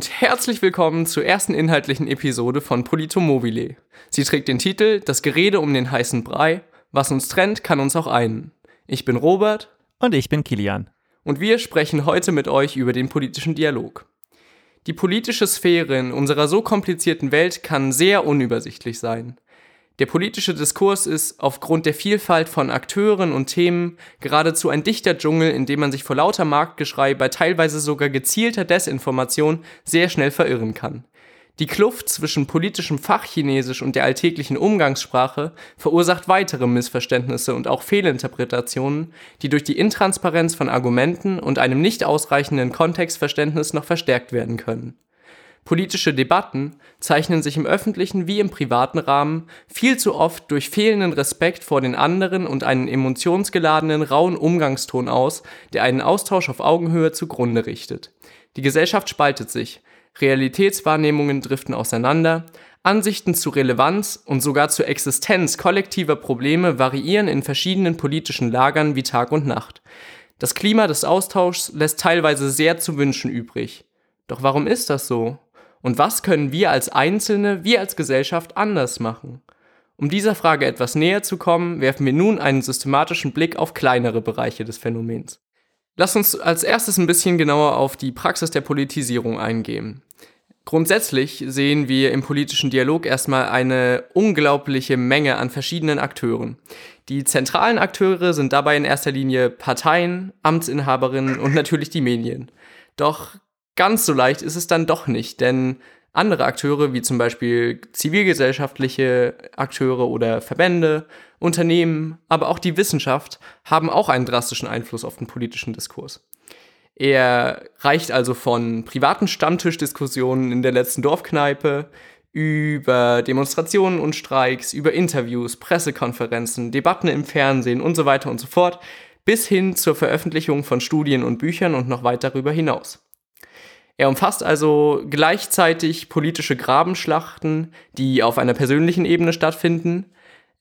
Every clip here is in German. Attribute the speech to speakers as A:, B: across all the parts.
A: und herzlich willkommen zur ersten inhaltlichen Episode von Polito Mobile. Sie trägt den Titel Das Gerede um den heißen Brei. Was uns trennt, kann uns auch einen. Ich bin Robert.
B: Und ich bin Kilian.
A: Und wir sprechen heute mit euch über den politischen Dialog. Die politische Sphäre in unserer so komplizierten Welt kann sehr unübersichtlich sein. Der politische Diskurs ist aufgrund der Vielfalt von Akteuren und Themen geradezu ein dichter Dschungel, in dem man sich vor lauter Marktgeschrei bei teilweise sogar gezielter Desinformation sehr schnell verirren kann. Die Kluft zwischen politischem Fachchinesisch und der alltäglichen Umgangssprache verursacht weitere Missverständnisse und auch Fehlinterpretationen, die durch die Intransparenz von Argumenten und einem nicht ausreichenden Kontextverständnis noch verstärkt werden können. Politische Debatten zeichnen sich im öffentlichen wie im privaten Rahmen viel zu oft durch fehlenden Respekt vor den anderen und einen emotionsgeladenen, rauen Umgangston aus, der einen Austausch auf Augenhöhe zugrunde richtet. Die Gesellschaft spaltet sich, Realitätswahrnehmungen driften auseinander, Ansichten zu Relevanz und sogar zur Existenz kollektiver Probleme variieren in verschiedenen politischen Lagern wie Tag und Nacht. Das Klima des Austauschs lässt teilweise sehr zu wünschen übrig. Doch warum ist das so? Und was können wir als Einzelne, wir als Gesellschaft anders machen? Um dieser Frage etwas näher zu kommen, werfen wir nun einen systematischen Blick auf kleinere Bereiche des Phänomens. Lass uns als erstes ein bisschen genauer auf die Praxis der Politisierung eingehen. Grundsätzlich sehen wir im politischen Dialog erstmal eine unglaubliche Menge an verschiedenen Akteuren. Die zentralen Akteure sind dabei in erster Linie Parteien, Amtsinhaberinnen und natürlich die Medien. Doch ganz so leicht ist es dann doch nicht, denn andere Akteure, wie zum Beispiel zivilgesellschaftliche Akteure oder Verbände, Unternehmen, aber auch die Wissenschaft, haben auch einen drastischen Einfluss auf den politischen Diskurs. Er reicht also von privaten Stammtischdiskussionen in der letzten Dorfkneipe über Demonstrationen und Streiks, über Interviews, Pressekonferenzen, Debatten im Fernsehen und so weiter und so fort, bis hin zur Veröffentlichung von Studien und Büchern und noch weit darüber hinaus. Er umfasst also gleichzeitig politische Grabenschlachten, die auf einer persönlichen Ebene stattfinden,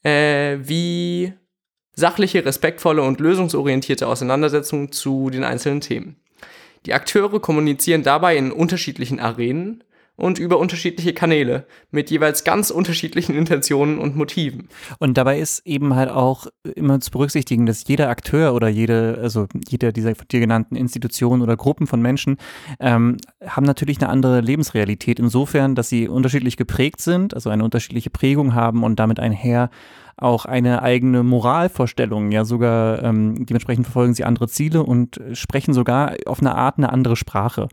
A: äh, wie sachliche, respektvolle und lösungsorientierte Auseinandersetzungen zu den einzelnen Themen. Die Akteure kommunizieren dabei in unterschiedlichen Arenen und über unterschiedliche Kanäle mit jeweils ganz unterschiedlichen Intentionen und Motiven.
B: Und dabei ist eben halt auch immer zu berücksichtigen, dass jeder Akteur oder jede, also jeder dieser von dir genannten Institutionen oder Gruppen von Menschen ähm, haben natürlich eine andere Lebensrealität insofern, dass sie unterschiedlich geprägt sind, also eine unterschiedliche Prägung haben und damit einher auch eine eigene Moralvorstellung, ja sogar ähm, dementsprechend verfolgen sie andere Ziele und sprechen sogar auf eine Art eine andere Sprache.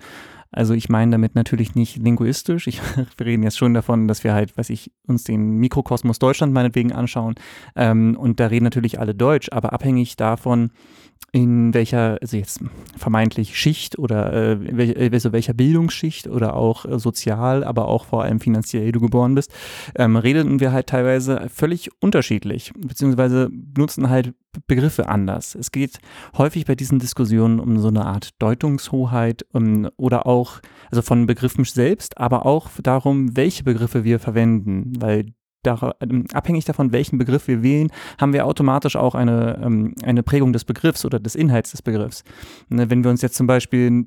B: Also ich meine damit natürlich nicht linguistisch. Ich, wir reden jetzt schon davon, dass wir halt, weiß ich, uns den Mikrokosmos Deutschland meinetwegen anschauen. Ähm, und da reden natürlich alle Deutsch, aber abhängig davon, in welcher, also jetzt vermeintlich Schicht oder äh, welch, also welcher Bildungsschicht oder auch äh, sozial, aber auch vor allem finanziell du geboren bist, ähm, redeten wir halt teilweise völlig unterschiedlich, beziehungsweise benutzen halt Begriffe anders. Es geht häufig bei diesen Diskussionen um so eine Art Deutungshoheit um, oder auch, also von Begriffen selbst, aber auch darum, welche Begriffe wir verwenden, weil ähm, abhängig davon, welchen Begriff wir wählen, haben wir automatisch auch eine, ähm, eine Prägung des Begriffs oder des Inhalts des Begriffs. Ne, wenn wir uns jetzt zum Beispiel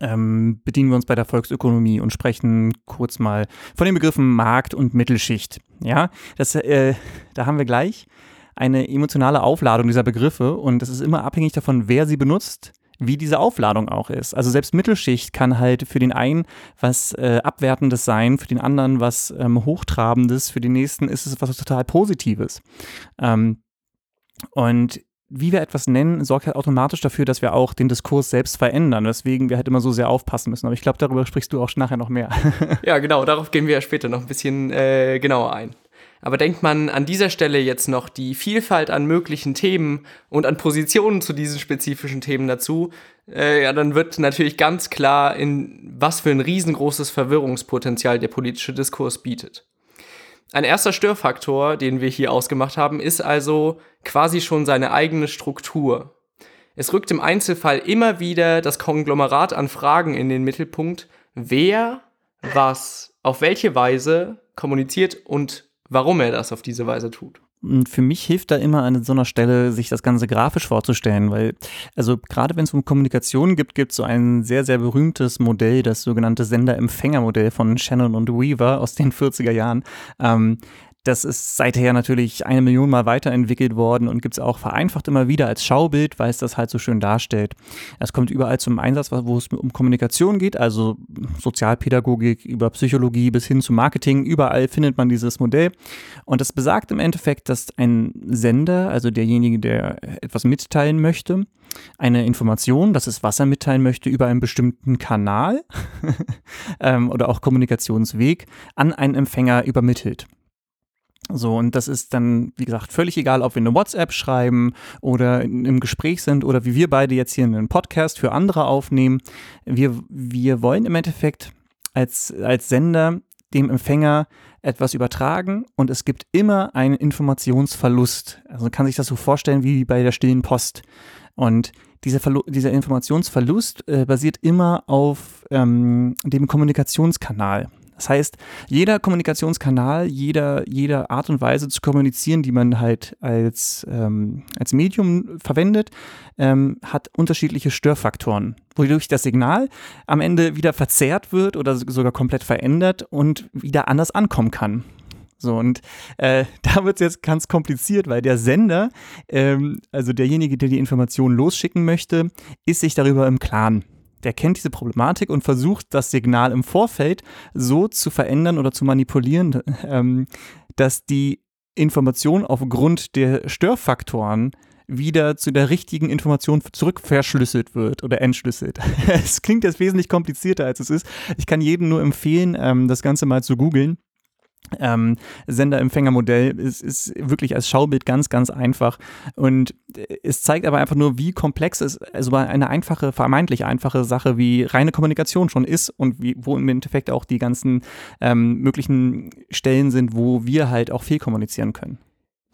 B: ähm, bedienen wir uns bei der Volksökonomie und sprechen kurz mal von den Begriffen Markt und Mittelschicht. Ja, das, äh, da haben wir gleich eine emotionale Aufladung dieser Begriffe und das ist immer abhängig davon, wer sie benutzt, wie diese Aufladung auch ist. Also selbst Mittelschicht kann halt für den einen was äh, Abwertendes sein, für den anderen was ähm, Hochtrabendes, für den nächsten ist es was total Positives. Ähm, und wie wir etwas nennen, sorgt halt automatisch dafür, dass wir auch den Diskurs selbst verändern, weswegen wir halt immer so sehr aufpassen müssen. Aber ich glaube, darüber sprichst du auch nachher noch mehr.
A: ja, genau, darauf gehen wir ja später noch ein bisschen äh, genauer ein. Aber denkt man an dieser Stelle jetzt noch die Vielfalt an möglichen Themen und an Positionen zu diesen spezifischen Themen dazu, äh, ja, dann wird natürlich ganz klar, in was für ein riesengroßes Verwirrungspotenzial der politische Diskurs bietet. Ein erster Störfaktor, den wir hier ausgemacht haben, ist also quasi schon seine eigene Struktur. Es rückt im Einzelfall immer wieder das Konglomerat an Fragen in den Mittelpunkt, wer, was, auf welche Weise kommuniziert und warum er das auf diese Weise tut.
B: Und für mich hilft da immer an so einer Stelle, sich das Ganze grafisch vorzustellen, weil, also gerade wenn es um Kommunikation gibt, gibt es so ein sehr, sehr berühmtes Modell, das sogenannte Sender-Empfänger-Modell von Shannon und Weaver aus den 40er Jahren. Ähm, das ist seither natürlich eine Million Mal weiterentwickelt worden und gibt es auch vereinfacht immer wieder als Schaubild, weil es das halt so schön darstellt. Es kommt überall zum Einsatz, wo es um Kommunikation geht, also Sozialpädagogik über Psychologie bis hin zu Marketing. Überall findet man dieses Modell. Und das besagt im Endeffekt, dass ein Sender, also derjenige, der etwas mitteilen möchte, eine Information, das ist, was er mitteilen möchte, über einen bestimmten Kanal ähm, oder auch Kommunikationsweg an einen Empfänger übermittelt. So, und das ist dann, wie gesagt, völlig egal, ob wir eine WhatsApp schreiben oder im Gespräch sind oder wie wir beide jetzt hier einen Podcast für andere aufnehmen. Wir, wir wollen im Endeffekt als, als Sender dem Empfänger etwas übertragen und es gibt immer einen Informationsverlust. Also man kann sich das so vorstellen wie bei der stillen Post. Und dieser, Verlu dieser Informationsverlust äh, basiert immer auf ähm, dem Kommunikationskanal. Das heißt, jeder Kommunikationskanal, jeder, jede Art und Weise zu kommunizieren, die man halt als, ähm, als Medium verwendet, ähm, hat unterschiedliche Störfaktoren, wodurch das Signal am Ende wieder verzerrt wird oder sogar komplett verändert und wieder anders ankommen kann. So, und äh, da wird es jetzt ganz kompliziert, weil der Sender, ähm, also derjenige, der die Information losschicken möchte, ist sich darüber im Klaren der kennt diese Problematik und versucht, das Signal im Vorfeld so zu verändern oder zu manipulieren, ähm, dass die Information aufgrund der Störfaktoren wieder zu der richtigen Information zurückverschlüsselt wird oder entschlüsselt. es klingt jetzt wesentlich komplizierter, als es ist. Ich kann jedem nur empfehlen, ähm, das Ganze mal zu googeln ähm, Sender-Empfänger-Modell ist, ist wirklich als Schaubild ganz, ganz einfach. Und es zeigt aber einfach nur, wie komplex es also eine einfache, vermeintlich einfache Sache wie reine Kommunikation schon ist und wie, wo im Endeffekt auch die ganzen ähm, möglichen Stellen sind, wo wir halt auch viel kommunizieren können.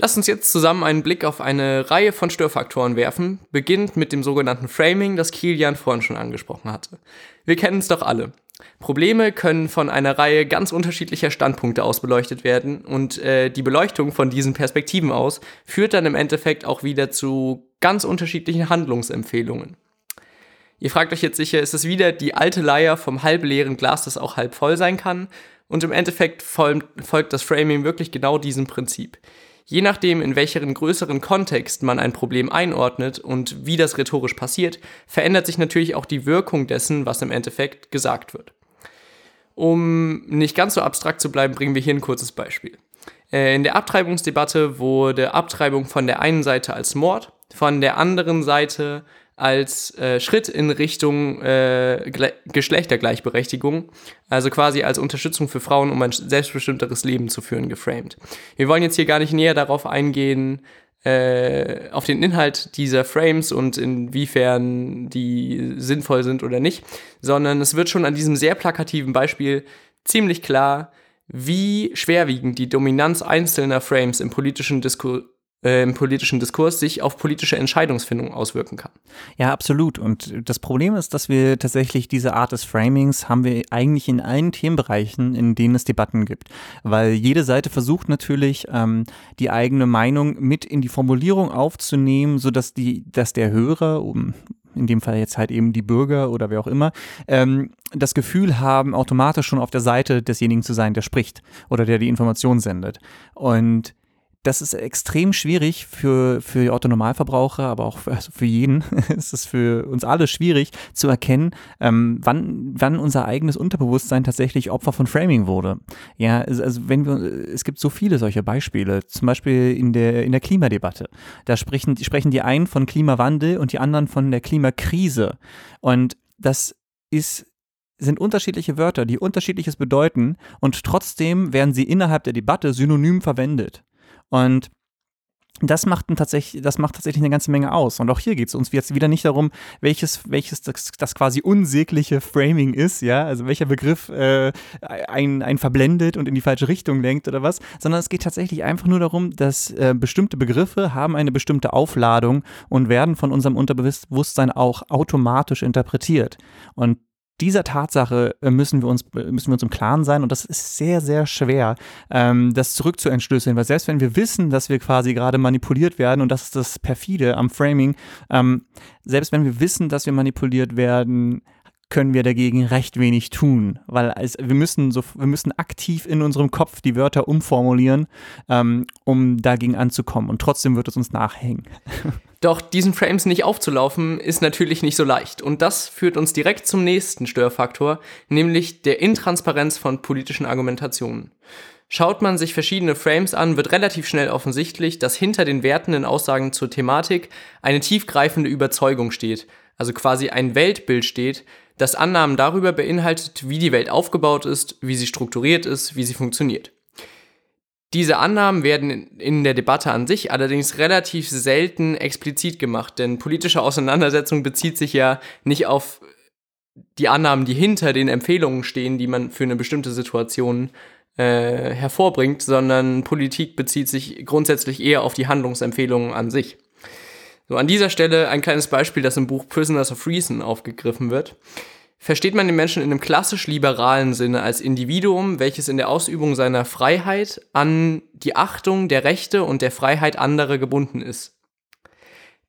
A: Lass uns jetzt zusammen einen Blick auf eine Reihe von Störfaktoren werfen, beginnend mit dem sogenannten Framing, das Kilian vorhin schon angesprochen hatte. Wir kennen es doch alle. Probleme können von einer Reihe ganz unterschiedlicher Standpunkte aus beleuchtet werden und äh, die Beleuchtung von diesen Perspektiven aus führt dann im Endeffekt auch wieder zu ganz unterschiedlichen Handlungsempfehlungen. Ihr fragt euch jetzt sicher, ist es wieder die alte Leier vom halbleeren Glas, das auch halb voll sein kann? Und im Endeffekt folgt das Framing wirklich genau diesem Prinzip. Je nachdem, in welcheren größeren Kontext man ein Problem einordnet und wie das rhetorisch passiert, verändert sich natürlich auch die Wirkung dessen, was im Endeffekt gesagt wird. Um nicht ganz so abstrakt zu bleiben, bringen wir hier ein kurzes Beispiel. Äh, in der Abtreibungsdebatte wurde Abtreibung von der einen Seite als Mord, von der anderen Seite als äh, Schritt in Richtung äh, Geschlechtergleichberechtigung, also quasi als Unterstützung für Frauen, um ein selbstbestimmteres Leben zu führen, geframed. Wir wollen jetzt hier gar nicht näher darauf eingehen, äh, auf den Inhalt dieser Frames und inwiefern die sinnvoll sind oder nicht, sondern es wird schon an diesem sehr plakativen Beispiel ziemlich klar, wie schwerwiegend die Dominanz einzelner Frames im politischen Diskurs äh, im politischen Diskurs sich auf politische Entscheidungsfindung auswirken kann.
B: Ja, absolut. Und das Problem ist, dass wir tatsächlich diese Art des Framings haben wir eigentlich in allen Themenbereichen, in denen es Debatten gibt. Weil jede Seite versucht natürlich, ähm, die eigene Meinung mit in die Formulierung aufzunehmen, sodass die, dass der Hörer, um in dem Fall jetzt halt eben die Bürger oder wer auch immer, ähm, das Gefühl haben, automatisch schon auf der Seite desjenigen zu sein, der spricht oder der die Information sendet. Und das ist extrem schwierig für, für Autonormalverbraucher, aber auch für, also für jeden ist es für uns alle schwierig zu erkennen, ähm, wann, wann unser eigenes Unterbewusstsein tatsächlich Opfer von Framing wurde. Ja, also wenn wir, es gibt so viele solche Beispiele, zum Beispiel in der, in der Klimadebatte. Da sprechen, sprechen die einen von Klimawandel und die anderen von der Klimakrise. Und das ist sind unterschiedliche Wörter, die unterschiedliches bedeuten und trotzdem werden sie innerhalb der Debatte synonym verwendet. Und das macht, tatsächlich, das macht tatsächlich eine ganze Menge aus. Und auch hier geht es uns jetzt wieder nicht darum, welches, welches das, das, quasi unsägliche Framing ist, ja, also welcher Begriff äh, ein, ein verblendet und in die falsche Richtung lenkt oder was, sondern es geht tatsächlich einfach nur darum, dass äh, bestimmte Begriffe haben eine bestimmte Aufladung und werden von unserem Unterbewusstsein auch automatisch interpretiert. Und dieser Tatsache äh, müssen wir uns, müssen wir uns im Klaren sein und das ist sehr, sehr schwer, ähm, das zurückzuentschlüsseln, weil selbst wenn wir wissen, dass wir quasi gerade manipuliert werden und das ist das perfide am Framing, ähm, selbst wenn wir wissen, dass wir manipuliert werden, können wir dagegen recht wenig tun, weil es, wir müssen so, wir müssen aktiv in unserem Kopf die Wörter umformulieren, ähm, um dagegen anzukommen. Und trotzdem wird es uns nachhängen.
A: Doch diesen Frames nicht aufzulaufen, ist natürlich nicht so leicht. Und das führt uns direkt zum nächsten Störfaktor, nämlich der Intransparenz von politischen Argumentationen. Schaut man sich verschiedene Frames an, wird relativ schnell offensichtlich, dass hinter den wertenden Aussagen zur Thematik eine tiefgreifende Überzeugung steht, also quasi ein Weltbild steht, das Annahmen darüber beinhaltet, wie die Welt aufgebaut ist, wie sie strukturiert ist, wie sie funktioniert. Diese Annahmen werden in der Debatte an sich allerdings relativ selten explizit gemacht, denn politische Auseinandersetzung bezieht sich ja nicht auf die Annahmen, die hinter den Empfehlungen stehen, die man für eine bestimmte Situation äh, hervorbringt, sondern Politik bezieht sich grundsätzlich eher auf die Handlungsempfehlungen an sich. So, an dieser Stelle ein kleines Beispiel, das im Buch Prisoners of Reason aufgegriffen wird. Versteht man den Menschen in einem klassisch liberalen Sinne als Individuum, welches in der Ausübung seiner Freiheit an die Achtung der Rechte und der Freiheit anderer gebunden ist.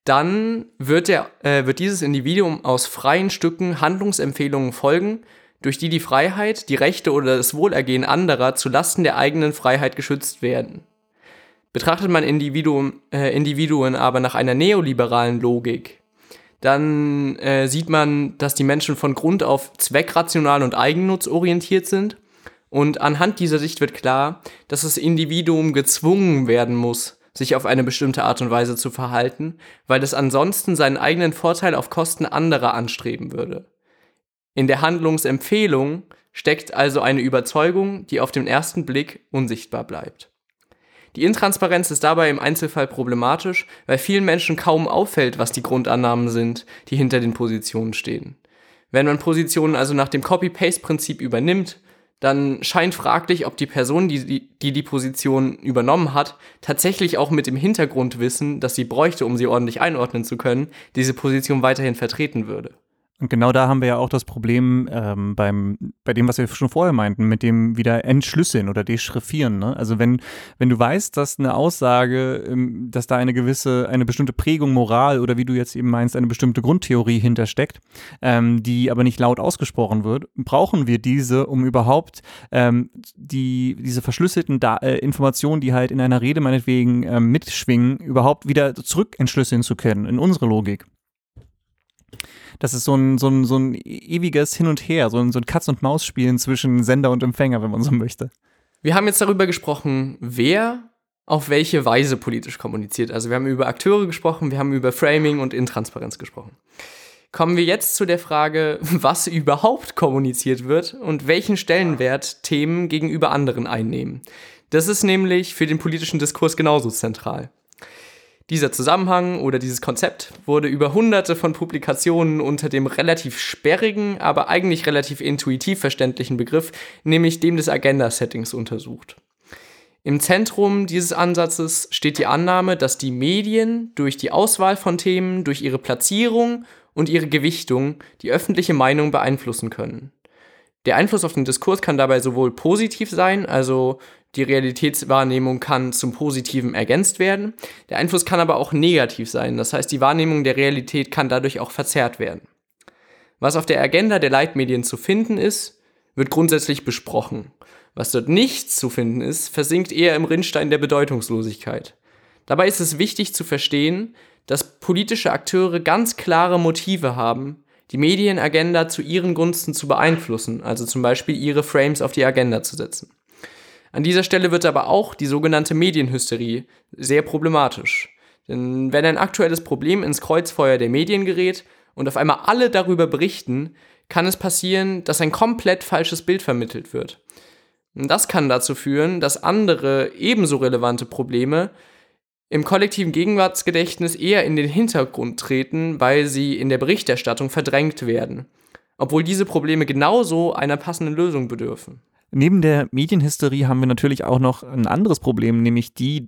A: Dann wird, der, äh, wird dieses Individuum aus freien Stücken Handlungsempfehlungen folgen, durch die die Freiheit, die Rechte oder das Wohlergehen anderer zu Lasten der eigenen Freiheit geschützt werden. Betrachtet man Individuum, äh, Individuen aber nach einer neoliberalen Logik, dann äh, sieht man, dass die Menschen von Grund auf zweckrational und eigennutzorientiert sind. Und anhand dieser Sicht wird klar, dass das Individuum gezwungen werden muss, sich auf eine bestimmte Art und Weise zu verhalten, weil es ansonsten seinen eigenen Vorteil auf Kosten anderer anstreben würde. In der Handlungsempfehlung steckt also eine Überzeugung, die auf den ersten Blick unsichtbar bleibt. Die Intransparenz ist dabei im Einzelfall problematisch, weil vielen Menschen kaum auffällt, was die Grundannahmen sind, die hinter den Positionen stehen. Wenn man Positionen also nach dem Copy-Paste-Prinzip übernimmt, dann scheint fraglich, ob die Person, die, die die, Position übernommen hat, tatsächlich auch mit dem Hintergrundwissen, das sie bräuchte, um sie ordentlich einordnen zu können, diese Position weiterhin vertreten würde.
B: Und genau da haben wir ja auch das Problem ähm, beim, bei dem, was wir schon vorher meinten, mit dem wieder Entschlüsseln oder Deschriffieren. Ne? Also wenn, wenn du weißt, dass eine Aussage, ähm, dass da eine gewisse, eine bestimmte Prägung Moral oder wie du jetzt eben meinst, eine bestimmte Grundtheorie hintersteckt, ähm, die aber nicht laut ausgesprochen wird, brauchen wir diese, um überhaupt ähm, die, diese verschlüsselten da äh, Informationen, die halt in einer Rede meinetwegen ähm, mitschwingen, überhaupt wieder zurück entschlüsseln zu können in unsere Logik das ist so ein, so ein, so ein ewiges Hin und Her, so ein, so ein Katz-und-Maus-Spielen zwischen Sender und Empfänger, wenn man so möchte.
A: Wir haben jetzt darüber gesprochen, wer auf welche Weise politisch kommuniziert. Also wir haben über Akteure gesprochen, wir haben über Framing und Intransparenz gesprochen. Kommen wir jetzt zu der Frage, was überhaupt kommuniziert wird und welchen Stellenwert Themen gegenüber anderen einnehmen. Das ist nämlich für den politischen Diskurs genauso zentral. Dieser Zusammenhang oder dieses Konzept wurde über hunderte von Publikationen unter dem relativ sperrigen, aber eigentlich relativ intuitiv verständlichen Begriff, nämlich dem des Agenda-Settings untersucht. Im Zentrum dieses Ansatzes steht die Annahme, dass die Medien durch die Auswahl von Themen, durch ihre Platzierung und ihre Gewichtung die öffentliche Meinung beeinflussen können. Der Einfluss auf den Diskurs kann dabei sowohl positiv sein, also die Realitätswahrnehmung kann zum Positiven ergänzt werden. Der Einfluss kann aber auch negativ sein. Das heißt, die Wahrnehmung der Realität kann dadurch auch verzerrt werden. Was auf der Agenda der Leitmedien zu finden ist, wird grundsätzlich besprochen. Was dort nichts zu finden ist, versinkt eher im Rinnstein der Bedeutungslosigkeit. Dabei ist es wichtig zu verstehen, dass politische Akteure ganz klare Motive haben, die Medienagenda zu ihren Gunsten zu beeinflussen, also zum Beispiel ihre Frames auf die Agenda zu setzen. An dieser Stelle wird aber auch die sogenannte Medienhysterie sehr problematisch. Denn wenn ein aktuelles Problem ins Kreuzfeuer der Medien gerät und auf einmal alle darüber berichten, kann es passieren, dass ein komplett falsches Bild vermittelt wird. Und das kann dazu führen, dass andere ebenso relevante Probleme im kollektiven Gegenwartsgedächtnis eher in den Hintergrund treten, weil sie in der Berichterstattung verdrängt werden, obwohl diese Probleme genauso einer passenden Lösung bedürfen.
B: Neben der Medienhysterie haben wir natürlich auch noch ein anderes Problem, nämlich die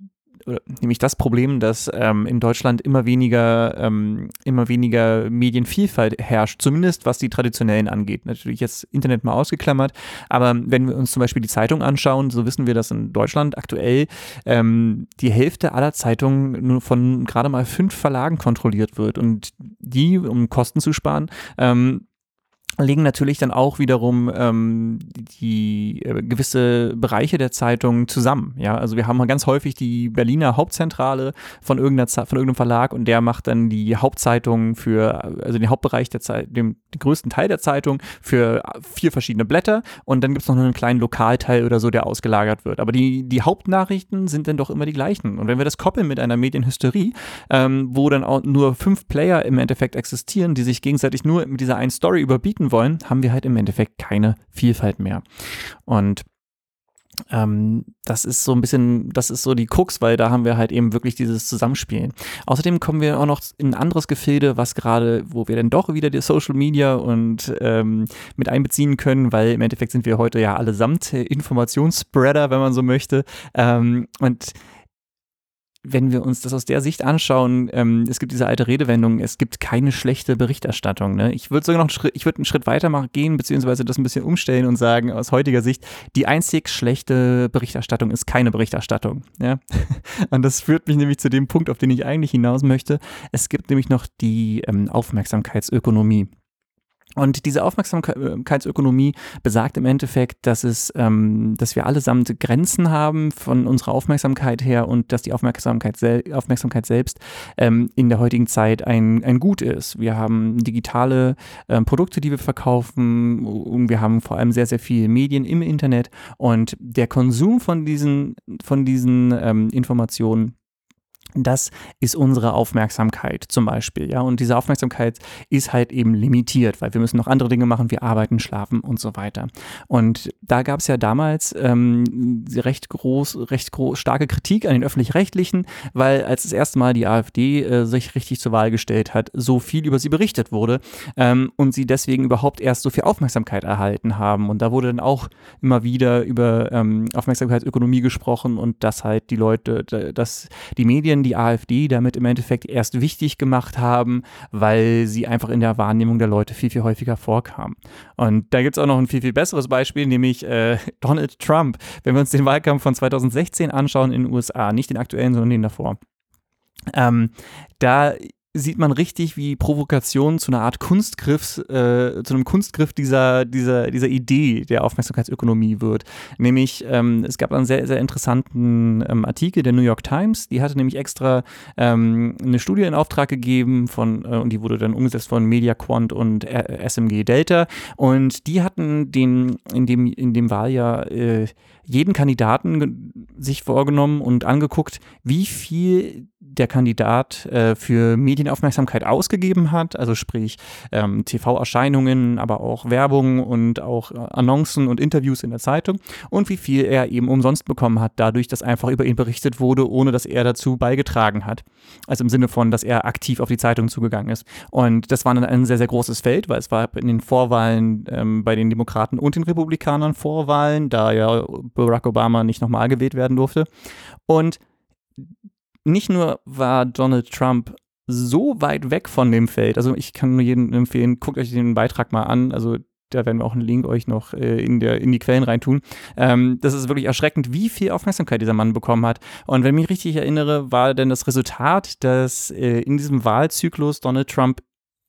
B: nämlich das Problem, dass ähm, in Deutschland immer weniger, ähm, immer weniger Medienvielfalt herrscht, zumindest was die traditionellen angeht. Natürlich jetzt Internet mal ausgeklammert, aber wenn wir uns zum Beispiel die Zeitung anschauen, so wissen wir, dass in Deutschland aktuell ähm, die Hälfte aller Zeitungen nur von gerade mal fünf Verlagen kontrolliert wird und die, um Kosten zu sparen, ähm, legen natürlich dann auch wiederum ähm, die äh, gewisse Bereiche der Zeitung zusammen. Ja, also wir haben ganz häufig die Berliner Hauptzentrale von irgendeiner von irgendeinem Verlag und der macht dann die Hauptzeitung für also den Hauptbereich der Zeit, den, den größten Teil der Zeitung für vier verschiedene Blätter und dann gibt es noch einen kleinen Lokalteil oder so, der ausgelagert wird. Aber die die Hauptnachrichten sind dann doch immer die gleichen. Und wenn wir das koppeln mit einer Medienhysterie, ähm, wo dann auch nur fünf Player im Endeffekt existieren, die sich gegenseitig nur mit dieser einen Story überbieten wollen, haben wir halt im Endeffekt keine Vielfalt mehr. Und ähm, das ist so ein bisschen, das ist so die Krux, weil da haben wir halt eben wirklich dieses Zusammenspielen. Außerdem kommen wir auch noch in ein anderes Gefilde, was gerade, wo wir dann doch wieder die Social Media und ähm, mit einbeziehen können, weil im Endeffekt sind wir heute ja allesamt Informationsspreader, wenn man so möchte. Ähm, und wenn wir uns das aus der Sicht anschauen, ähm, es gibt diese alte Redewendung, es gibt keine schlechte Berichterstattung. Ne? Ich würde sogar noch einen Schritt, ich würde einen Schritt weiter machen, gehen, beziehungsweise das ein bisschen umstellen und sagen, aus heutiger Sicht, die einzig schlechte Berichterstattung ist keine Berichterstattung. Ja? Und das führt mich nämlich zu dem Punkt, auf den ich eigentlich hinaus möchte. Es gibt nämlich noch die ähm, Aufmerksamkeitsökonomie. Und diese Aufmerksamkeitsökonomie besagt im Endeffekt, dass es, ähm, dass wir allesamt Grenzen haben von unserer Aufmerksamkeit her und dass die Aufmerksamkeit, sel Aufmerksamkeit selbst ähm, in der heutigen Zeit ein, ein Gut ist. Wir haben digitale ähm, Produkte, die wir verkaufen und wir haben vor allem sehr, sehr viele Medien im Internet und der Konsum von diesen, von diesen ähm, Informationen das ist unsere Aufmerksamkeit zum Beispiel, ja. Und diese Aufmerksamkeit ist halt eben limitiert, weil wir müssen noch andere Dinge machen, wir arbeiten, schlafen und so weiter. Und da gab es ja damals ähm, recht groß, recht groß, starke Kritik an den öffentlich-rechtlichen, weil als das erste Mal die AfD äh, sich richtig zur Wahl gestellt hat, so viel über sie berichtet wurde ähm, und sie deswegen überhaupt erst so viel Aufmerksamkeit erhalten haben. Und da wurde dann auch immer wieder über ähm, Aufmerksamkeitsökonomie gesprochen und dass halt die Leute, dass die Medien die AfD damit im Endeffekt erst wichtig gemacht haben, weil sie einfach in der Wahrnehmung der Leute viel, viel häufiger vorkam. Und da gibt es auch noch ein viel, viel besseres Beispiel, nämlich äh, Donald Trump. Wenn wir uns den Wahlkampf von 2016 anschauen in den USA, nicht den aktuellen, sondern den davor. Ähm, da sieht man richtig, wie Provokation zu einer Art Kunstgriff, äh, zu einem Kunstgriff dieser, dieser, dieser Idee der Aufmerksamkeitsökonomie wird. Nämlich, ähm, es gab einen sehr, sehr interessanten ähm, Artikel der New York Times, die hatte nämlich extra ähm, eine Studie in Auftrag gegeben von, äh, und die wurde dann umgesetzt von MediaQuant und äh, SMG Delta. Und die hatten den, in dem, in dem Wahljahr äh, jeden Kandidaten sich vorgenommen und angeguckt, wie viel der Kandidat äh, für Medienaufmerksamkeit ausgegeben hat, also sprich ähm, TV-Erscheinungen, aber auch Werbung und auch äh, Annoncen und Interviews in der Zeitung und wie viel er eben umsonst bekommen hat, dadurch, dass einfach über ihn berichtet wurde, ohne dass er dazu beigetragen hat. Also im Sinne von, dass er aktiv auf die Zeitung zugegangen ist. Und das war dann ein sehr, sehr großes Feld, weil es war in den Vorwahlen ähm, bei den Demokraten und den Republikanern Vorwahlen, da ja Barack Obama nicht nochmal gewählt werden durfte. Und nicht nur war Donald Trump so weit weg von dem Feld, also ich kann nur jedem empfehlen, guckt euch den Beitrag mal an, also da werden wir auch einen Link euch noch äh, in, der, in die Quellen reintun. Ähm, das ist wirklich erschreckend, wie viel Aufmerksamkeit dieser Mann bekommen hat. Und wenn ich mich richtig erinnere, war denn das Resultat, dass äh, in diesem Wahlzyklus Donald Trump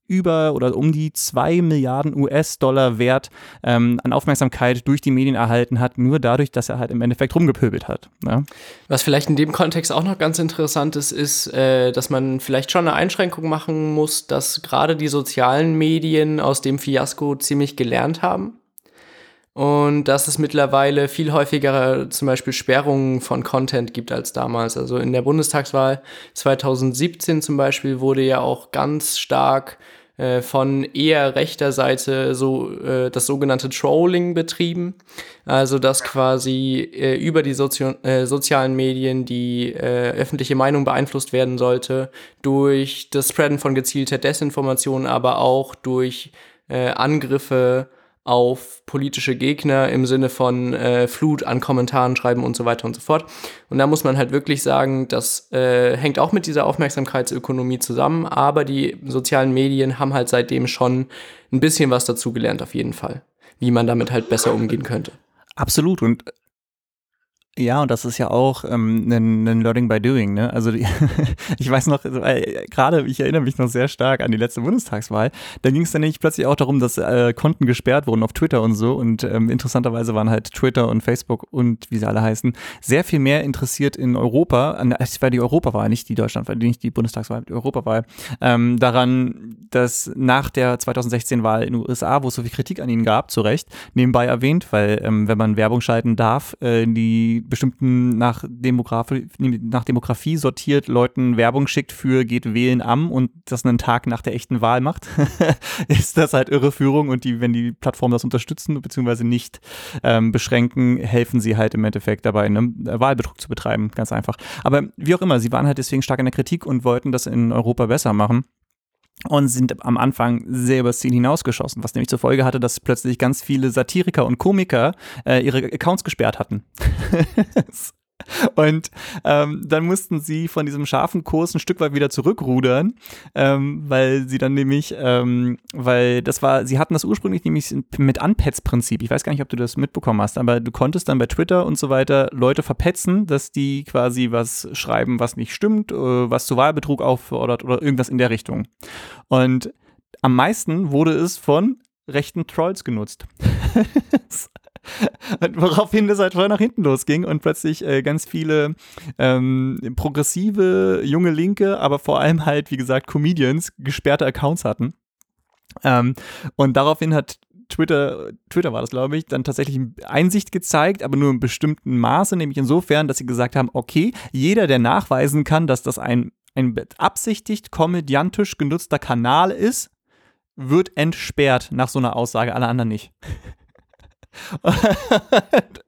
B: über oder um die 2 Milliarden US-Dollar Wert ähm, an Aufmerksamkeit durch die Medien erhalten hat, nur dadurch, dass er halt im Endeffekt rumgepöbelt hat. Ja.
A: Was vielleicht in dem Kontext auch noch ganz interessant ist, ist, äh, dass man vielleicht schon eine Einschränkung machen muss, dass gerade die sozialen Medien aus dem Fiasko ziemlich gelernt haben. Und dass es mittlerweile viel häufiger zum Beispiel Sperrungen von Content gibt als damals. Also in der Bundestagswahl 2017 zum Beispiel wurde ja auch ganz stark äh, von eher rechter Seite so äh, das sogenannte Trolling betrieben. Also dass quasi äh, über die Sozio äh, sozialen Medien die äh, öffentliche Meinung beeinflusst werden sollte durch das Spreaden von gezielter Desinformation, aber auch durch äh, Angriffe auf politische Gegner im Sinne von äh, Flut an Kommentaren schreiben und so weiter und so fort. Und da muss man halt wirklich sagen, das äh, hängt auch mit dieser Aufmerksamkeitsökonomie zusammen, aber die sozialen Medien haben halt seitdem schon ein bisschen was dazugelernt, auf jeden Fall, wie man damit halt besser umgehen könnte.
B: Absolut. Und ja, und das ist ja auch ähm, ein, ein Learning by Doing. Ne? Also die, ich weiß noch, äh, gerade, ich erinnere mich noch sehr stark an die letzte Bundestagswahl. Da ging es dann nämlich plötzlich auch darum, dass äh, Konten gesperrt wurden auf Twitter und so. Und ähm, interessanterweise waren halt Twitter und Facebook und wie sie alle heißen, sehr viel mehr interessiert in Europa, es war die Europawahl, nicht die Deutschlandwahl, nicht die Bundestagswahl, die Europawahl, ähm, daran, dass nach der 2016-Wahl in den USA, wo es so viel Kritik an ihnen gab, zu Recht, nebenbei erwähnt, weil ähm, wenn man Werbung schalten darf, äh, die bestimmten nach Demografie, nach Demografie sortiert Leuten Werbung schickt für geht wählen am und das einen Tag nach der echten Wahl macht, ist das halt Irreführung und die, wenn die Plattformen das unterstützen bzw. nicht ähm, beschränken, helfen sie halt im Endeffekt dabei, einen Wahlbetrug zu betreiben, ganz einfach. Aber wie auch immer, sie waren halt deswegen stark in der Kritik und wollten das in Europa besser machen und sind am Anfang sehr übers Ziel hinausgeschossen, was nämlich zur Folge hatte, dass plötzlich ganz viele Satiriker und Komiker äh, ihre Accounts gesperrt hatten. Und ähm, dann mussten sie von diesem scharfen Kurs ein Stück weit wieder zurückrudern, ähm, weil sie dann nämlich, ähm, weil das war, sie hatten das ursprünglich nämlich mit Unpets-Prinzip. Ich weiß gar nicht, ob du das mitbekommen hast, aber du konntest dann bei Twitter und so weiter Leute verpetzen, dass die quasi was schreiben, was nicht stimmt, äh, was zu Wahlbetrug auffordert oder irgendwas in der Richtung. Und am meisten wurde es von rechten Trolls genutzt. Woraufhin das halt voll nach hinten losging und plötzlich äh, ganz viele ähm, progressive, junge Linke, aber vor allem halt, wie gesagt, Comedians gesperrte Accounts hatten. Ähm, und daraufhin hat Twitter, Twitter war das, glaube ich, dann tatsächlich Einsicht gezeigt, aber nur in bestimmten Maße, nämlich insofern, dass sie gesagt haben, okay, jeder, der nachweisen kann, dass das ein, ein absichtigt komödiantisch genutzter Kanal ist, wird entsperrt nach so einer Aussage, alle anderen nicht.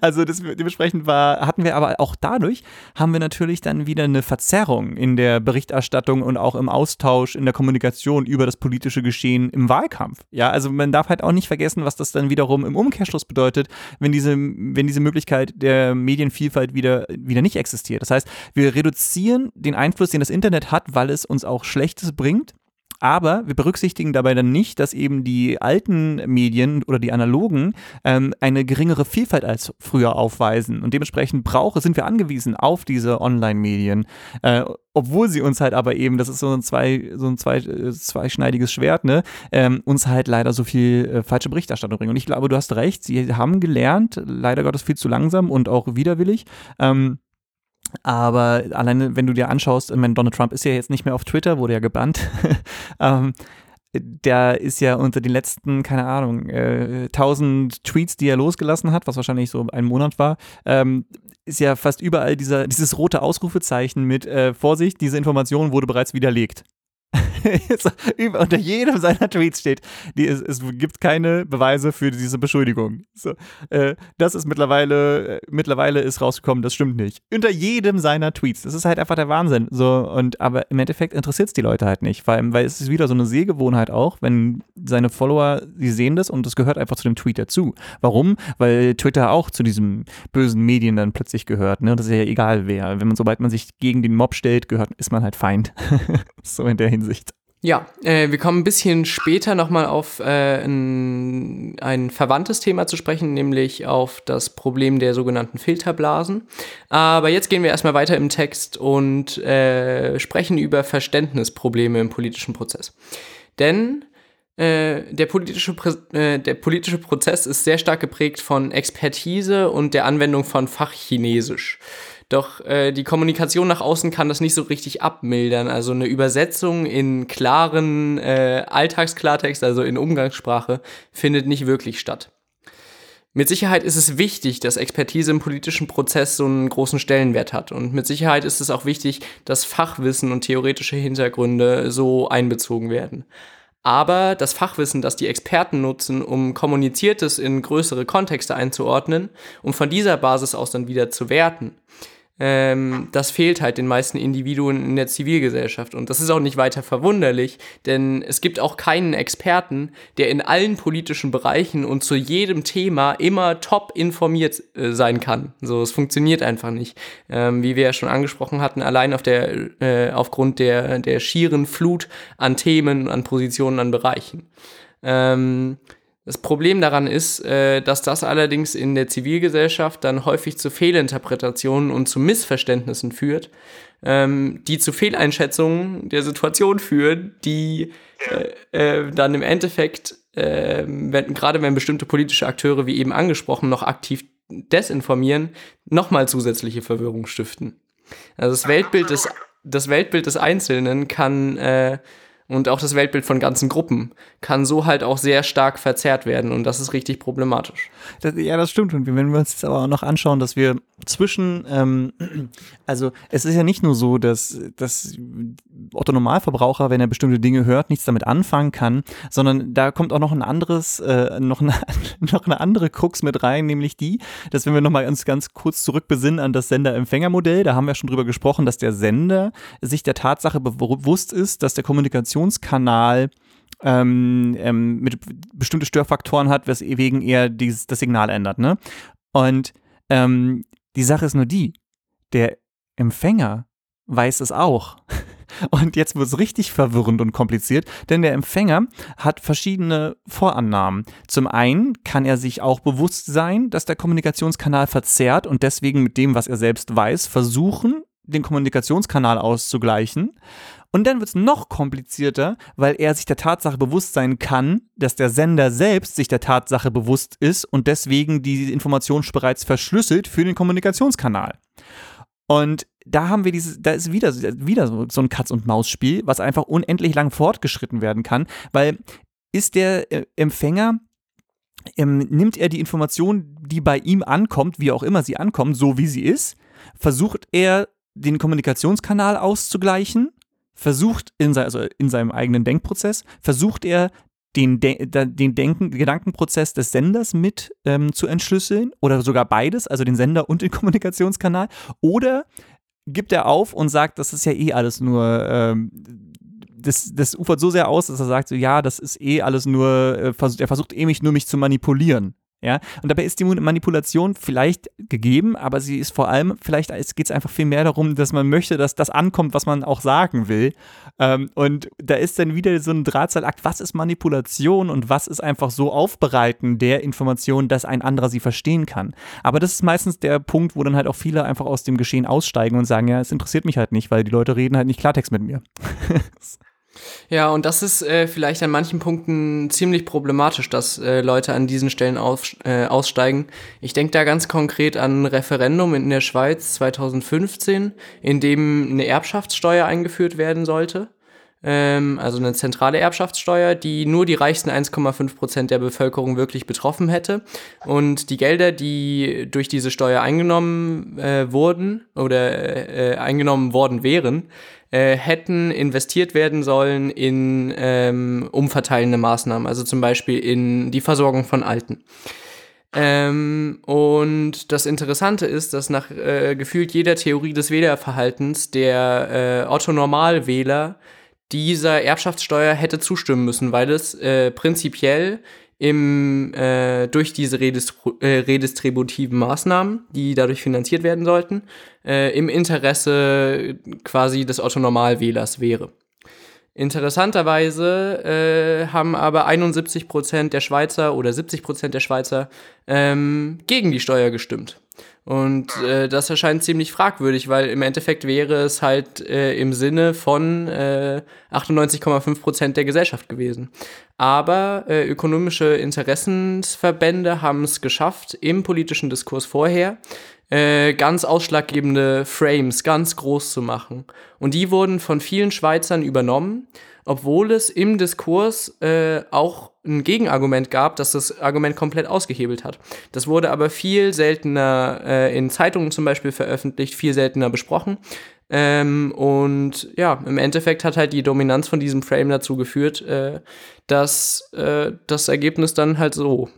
B: Also das, dementsprechend war, hatten wir aber auch dadurch, haben wir natürlich dann wieder eine Verzerrung in der Berichterstattung und auch im Austausch, in der Kommunikation über das politische Geschehen im Wahlkampf. Ja, also man darf halt auch nicht vergessen, was das dann wiederum im Umkehrschluss bedeutet, wenn diese, wenn diese Möglichkeit der Medienvielfalt wieder, wieder nicht existiert. Das heißt, wir reduzieren den Einfluss, den das Internet hat, weil es uns auch Schlechtes bringt aber wir berücksichtigen dabei dann nicht, dass eben die alten Medien oder die analogen ähm, eine geringere Vielfalt als früher aufweisen. Und dementsprechend brauche, sind wir angewiesen auf diese Online-Medien. Äh, obwohl sie uns halt aber eben, das ist so ein, zwei, so ein zwei, äh, zweischneidiges Schwert, ne, ähm, uns halt leider so viel äh, falsche Berichterstattung bringen. Und ich glaube, du hast recht, sie haben gelernt, leider Gottes viel zu langsam und auch widerwillig. Ähm, aber alleine, wenn du dir anschaust, ich meine, Donald Trump ist ja jetzt nicht mehr auf Twitter, wurde ja gebannt. ähm, der ist ja unter den letzten, keine Ahnung, äh, 1000 Tweets, die er losgelassen hat, was wahrscheinlich so ein Monat war, ähm, ist ja fast überall dieser, dieses rote Ausrufezeichen mit äh, Vorsicht, diese Information wurde bereits widerlegt. unter jedem seiner Tweets steht, die, es, es, gibt keine Beweise für diese Beschuldigung. So, äh, das ist mittlerweile, äh, mittlerweile ist rausgekommen, das stimmt nicht. Unter jedem seiner Tweets. Das ist halt einfach der Wahnsinn. So, und, aber im Endeffekt interessiert es die Leute halt nicht, weil, weil es ist wieder so eine Sehgewohnheit auch, wenn seine Follower, sie sehen das und das gehört einfach zu dem Tweet dazu. Warum? Weil Twitter auch zu diesem bösen Medien dann plötzlich gehört. Ne? Das ist ja egal wer. Wenn man, sobald man sich gegen den Mob stellt, gehört, ist man halt Feind. so in der Hinsicht.
A: Ja, äh, wir kommen ein bisschen später nochmal auf äh, ein, ein verwandtes Thema zu sprechen, nämlich auf das Problem der sogenannten Filterblasen. Aber jetzt gehen wir erstmal weiter im Text und äh, sprechen über Verständnisprobleme im politischen Prozess. Denn äh, der, politische, äh, der politische Prozess ist sehr stark geprägt von Expertise und der Anwendung von Fachchinesisch. Doch äh, die Kommunikation nach außen kann das nicht so richtig abmildern. Also eine Übersetzung in klaren äh, Alltagsklartext, also in Umgangssprache, findet nicht wirklich statt. Mit Sicherheit ist es wichtig, dass Expertise im politischen Prozess so einen großen Stellenwert hat. Und mit Sicherheit ist es auch wichtig, dass Fachwissen und theoretische Hintergründe so einbezogen werden. Aber das Fachwissen, das die Experten nutzen, um Kommuniziertes in größere Kontexte einzuordnen, um von dieser Basis aus dann wieder zu werten, ähm, das fehlt halt den meisten Individuen in der Zivilgesellschaft. Und das ist auch nicht weiter verwunderlich, denn es gibt auch keinen Experten, der in allen politischen Bereichen und zu jedem Thema immer top informiert äh, sein kann. So, es funktioniert einfach nicht. Ähm, wie wir ja schon angesprochen hatten, allein auf der, äh, aufgrund der, der schieren Flut an Themen, an Positionen, an Bereichen. Ähm, das Problem daran ist, äh, dass das allerdings in der Zivilgesellschaft dann häufig zu Fehlinterpretationen und zu Missverständnissen führt, ähm, die zu Fehleinschätzungen der Situation führen, die äh, äh, dann im Endeffekt, wenn, gerade wenn bestimmte politische Akteure, wie eben angesprochen, noch aktiv desinformieren, nochmal zusätzliche Verwirrung stiften. Also das Weltbild des, das Weltbild des Einzelnen kann und auch das Weltbild von ganzen Gruppen kann so halt auch sehr stark verzerrt werden und das ist richtig problematisch.
B: Das, ja, das stimmt. Und wenn wir uns jetzt aber auch noch anschauen, dass wir zwischen, ähm, also es ist ja nicht nur so, dass, dass Otto Normalverbraucher, wenn er bestimmte Dinge hört, nichts damit anfangen kann, sondern da kommt auch noch ein anderes, äh, noch, eine, noch eine andere Krux mit rein, nämlich die, dass wenn wir nochmal ganz, ganz kurz zurückbesinnen an das Sender-Empfänger-Modell, da haben wir schon drüber gesprochen, dass der Sender sich der Tatsache bewusst ist, dass der Kommunikationskanal ähm, ähm, mit bestimmte Störfaktoren hat, weswegen er dieses, das Signal ändert. Ne? Und ähm, die Sache ist nur die, der Empfänger weiß es auch. Und jetzt wird es richtig verwirrend und kompliziert, denn der Empfänger hat verschiedene Vorannahmen. Zum einen kann er sich auch bewusst sein, dass der Kommunikationskanal verzerrt und deswegen mit dem, was er selbst weiß, versuchen, den Kommunikationskanal auszugleichen. Und dann wird es noch komplizierter, weil er sich der Tatsache bewusst sein kann, dass der Sender selbst sich der Tatsache bewusst ist und deswegen die Information bereits verschlüsselt für den Kommunikationskanal. Und da haben wir dieses, da ist wieder, wieder so ein Katz-und-Maus-Spiel, was einfach unendlich lang fortgeschritten werden kann, weil ist der äh, Empfänger ähm, nimmt er die Information, die bei ihm ankommt, wie auch immer sie ankommt, so wie sie ist, versucht er den Kommunikationskanal auszugleichen versucht in, sein, also in seinem eigenen Denkprozess, versucht er den, De den Denken, Gedankenprozess des Senders mit ähm, zu entschlüsseln oder sogar beides, also den Sender und den Kommunikationskanal, oder gibt er auf und sagt, das ist ja eh alles nur, ähm, das, das ufert so sehr aus, dass er sagt, so, ja, das ist eh alles nur, äh, er versucht eh mich nur mich zu manipulieren. Ja, und dabei ist die Manipulation vielleicht gegeben, aber sie ist vor allem, vielleicht geht es einfach viel mehr darum, dass man möchte, dass das ankommt, was man auch sagen will. Ähm, und da ist dann wieder so ein Drahtseilakt, was ist Manipulation und was ist einfach so Aufbereiten der Information, dass ein anderer sie verstehen kann. Aber das ist meistens der Punkt, wo dann halt auch viele einfach aus dem Geschehen aussteigen und sagen, ja, es interessiert mich halt nicht, weil die Leute reden halt nicht Klartext mit mir.
A: Ja, und das ist äh, vielleicht an manchen Punkten ziemlich problematisch, dass äh, Leute an diesen Stellen auf, äh, aussteigen. Ich denke da ganz konkret an ein Referendum in der Schweiz 2015, in dem eine Erbschaftssteuer eingeführt werden sollte. Ähm, also eine zentrale Erbschaftssteuer, die nur die reichsten 1,5 Prozent der Bevölkerung wirklich betroffen hätte. Und die Gelder, die durch diese Steuer eingenommen äh, wurden oder äh, eingenommen worden wären, äh, hätten investiert werden sollen in ähm, umverteilende Maßnahmen, also zum Beispiel in die Versorgung von Alten. Ähm, und das Interessante ist, dass nach äh, gefühlt jeder Theorie des Wählerverhaltens der äh, Otto-Normalwähler dieser Erbschaftssteuer hätte zustimmen müssen, weil es äh, prinzipiell im, äh, durch diese äh, redistributiven Maßnahmen, die dadurch finanziert werden sollten, äh, im Interesse quasi des Otto-Normalwählers wäre. Interessanterweise äh, haben aber 71 Prozent der Schweizer oder 70 Prozent der Schweizer ähm, gegen die Steuer gestimmt. Und äh, das erscheint ziemlich fragwürdig, weil im Endeffekt wäre es halt äh, im Sinne von äh, 98,5 Prozent der Gesellschaft gewesen. Aber äh, ökonomische Interessensverbände haben es geschafft, im politischen Diskurs vorher äh, ganz ausschlaggebende Frames ganz groß zu machen. Und die wurden von vielen Schweizern übernommen obwohl es im Diskurs äh, auch ein Gegenargument gab, das das Argument komplett ausgehebelt hat. Das wurde aber viel seltener äh, in Zeitungen zum Beispiel veröffentlicht, viel seltener besprochen. Ähm, und ja, im Endeffekt hat halt die Dominanz von diesem Frame dazu geführt, äh, dass äh, das Ergebnis dann halt so